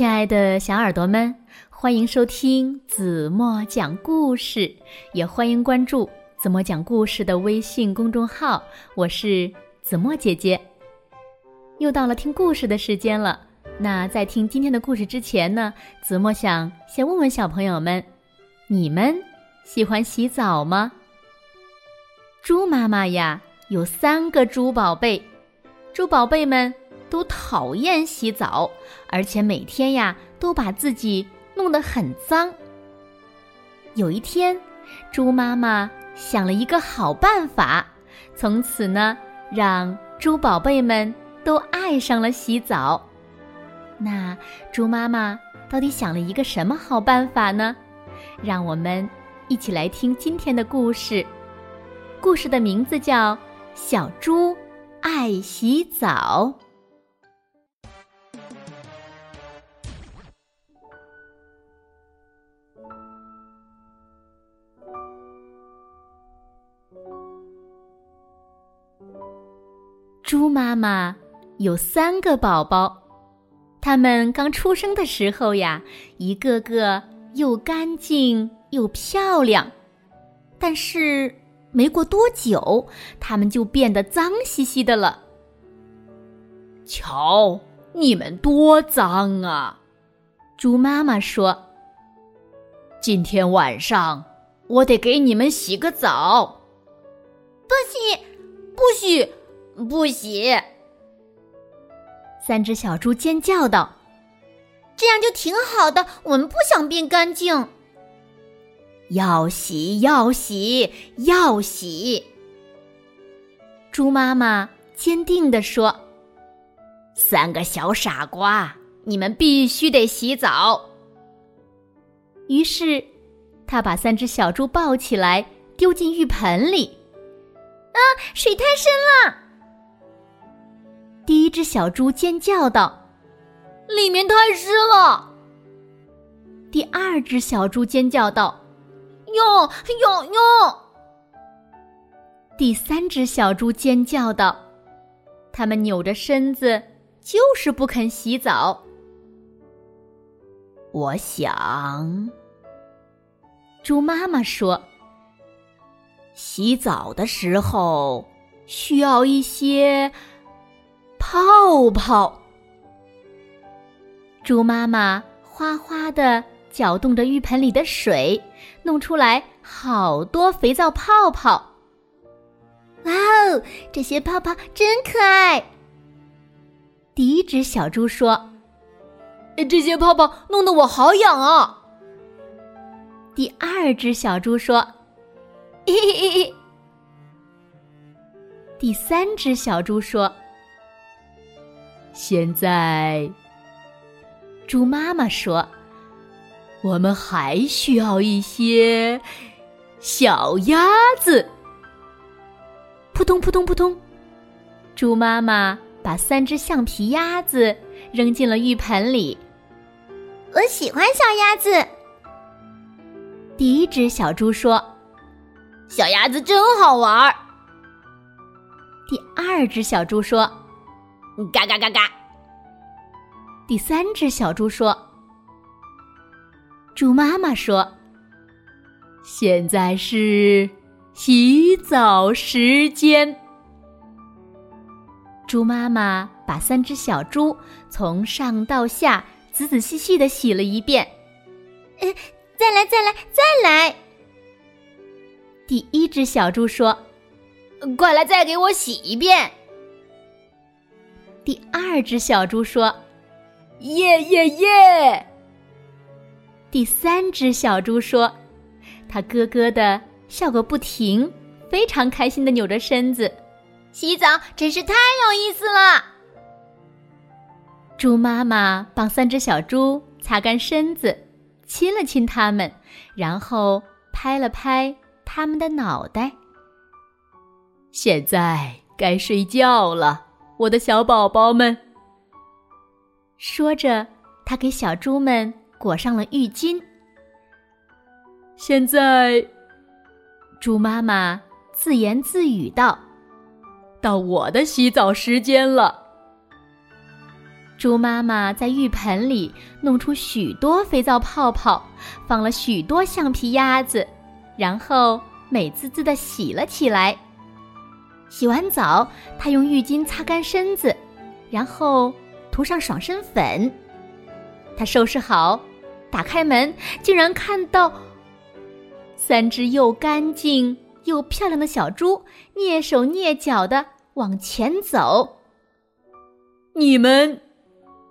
亲爱的小耳朵们，欢迎收听子墨讲故事，也欢迎关注子墨讲故事的微信公众号。我是子墨姐姐。又到了听故事的时间了。那在听今天的故事之前呢，子墨想先问问小朋友们：你们喜欢洗澡吗？猪妈妈呀，有三个猪宝贝，猪宝贝们。都讨厌洗澡，而且每天呀都把自己弄得很脏。有一天，猪妈妈想了一个好办法，从此呢，让猪宝贝们都爱上了洗澡。那猪妈妈到底想了一个什么好办法呢？让我们一起来听今天的故事。故事的名字叫《小猪爱洗澡》。猪妈妈有三个宝宝，他们刚出生的时候呀，一个个又干净又漂亮。但是没过多久，他们就变得脏兮兮的了。瞧，你们多脏啊！猪妈妈说：“今天晚上我得给你们洗个澡。”不洗，不洗。不洗！三只小猪尖叫道：“这样就挺好的，我们不想变干净。”要洗，要洗，要洗！猪妈妈坚定地说：“三个小傻瓜，你们必须得洗澡。”于是，他把三只小猪抱起来，丢进浴盆里。啊，水太深了！第一只小猪尖叫道：“里面太湿了。”第二只小猪尖叫道：“哟哟哟！”第三只小猪尖叫道：“它们扭着身子，就是不肯洗澡。”我想，猪妈妈说：“洗澡的时候需要一些。”泡泡，猪妈妈哗哗的搅动着浴盆里的水，弄出来好多肥皂泡泡。哇哦，这些泡泡真可爱！第一只小猪说：“这些泡泡弄得我好痒啊！”第二只小猪说：“嘿嘿嘿嘿。”第三只小猪说。现在，猪妈妈说：“我们还需要一些小鸭子。”扑通扑通扑通，猪妈妈把三只橡皮鸭子扔进了浴盆里。我喜欢小鸭子。第一只小猪说：“小鸭子真好玩。”第二只小猪说。嘎嘎嘎嘎！第三只小猪说：“猪妈妈说，现在是洗澡时间。”猪妈妈把三只小猪从上到下仔仔细细的洗了一遍。呃，再来，再来，再来！第一只小猪说：“快来，再给我洗一遍。”第二只小猪说：“耶耶耶！”第三只小猪说：“它咯咯的笑个不停，非常开心的扭着身子。洗澡真是太有意思了。”猪妈妈帮三只小猪擦干身子，亲了亲它们，然后拍了拍它们的脑袋。现在该睡觉了。我的小宝宝们，说着，他给小猪们裹上了浴巾。现在，猪妈妈自言自语道：“到我的洗澡时间了。”猪妈妈在浴盆里弄出许多肥皂泡泡，放了许多橡皮鸭子，然后美滋滋的洗了起来。洗完澡，她用浴巾擦干身子，然后涂上爽身粉。她收拾好，打开门，竟然看到三只又干净又漂亮的小猪，蹑手蹑脚的往前走。你们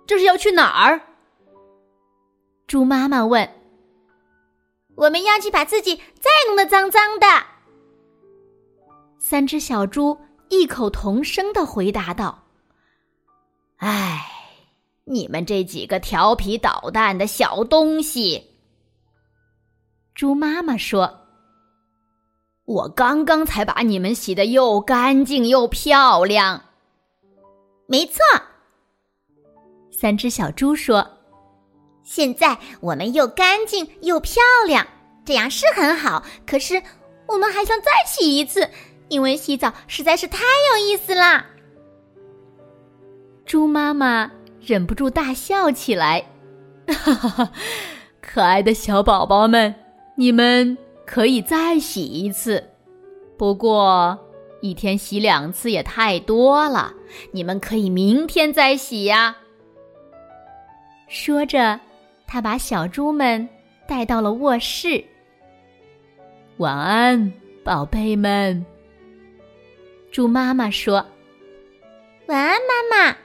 这是要去哪儿？猪妈妈问。我们要去把自己再弄得脏脏的。三只小猪异口同声的回答道：“哎，你们这几个调皮捣蛋的小东西！”猪妈妈说：“我刚刚才把你们洗的又干净又漂亮。”没错，三只小猪说：“现在我们又干净又漂亮，这样是很好。可是我们还想再洗一次。”因为洗澡实在是太有意思啦！猪妈妈忍不住大笑起来，哈哈哈！可爱的小宝宝们，你们可以再洗一次，不过一天洗两次也太多了，你们可以明天再洗呀。说着，他把小猪们带到了卧室。晚安，宝贝们。猪妈妈说：“晚安，妈妈。”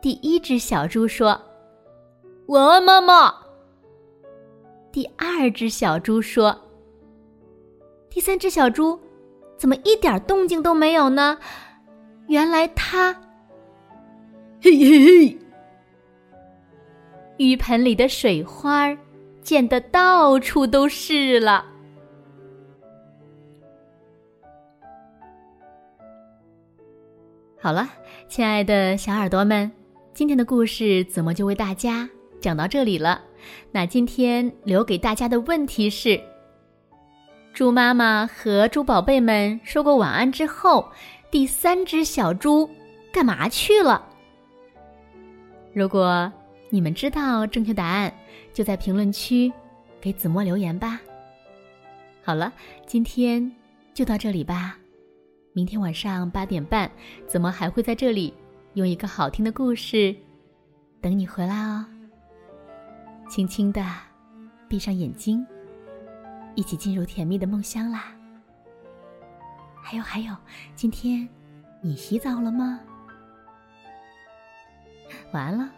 第一只小猪说：“晚安，妈妈。”第二只小猪说：“第三只小猪怎么一点动静都没有呢？原来它……嘿嘿嘿！浴盆里的水花溅得到处都是了。”好了，亲爱的小耳朵们，今天的故事怎么就为大家讲到这里了？那今天留给大家的问题是：猪妈妈和猪宝贝们说过晚安之后，第三只小猪干嘛去了？如果你们知道正确答案，就在评论区给子墨留言吧。好了，今天就到这里吧。明天晚上八点半，怎么还会在这里用一个好听的故事等你回来哦？轻轻的闭上眼睛，一起进入甜蜜的梦乡啦！还有还有，今天你洗澡了吗？晚安了。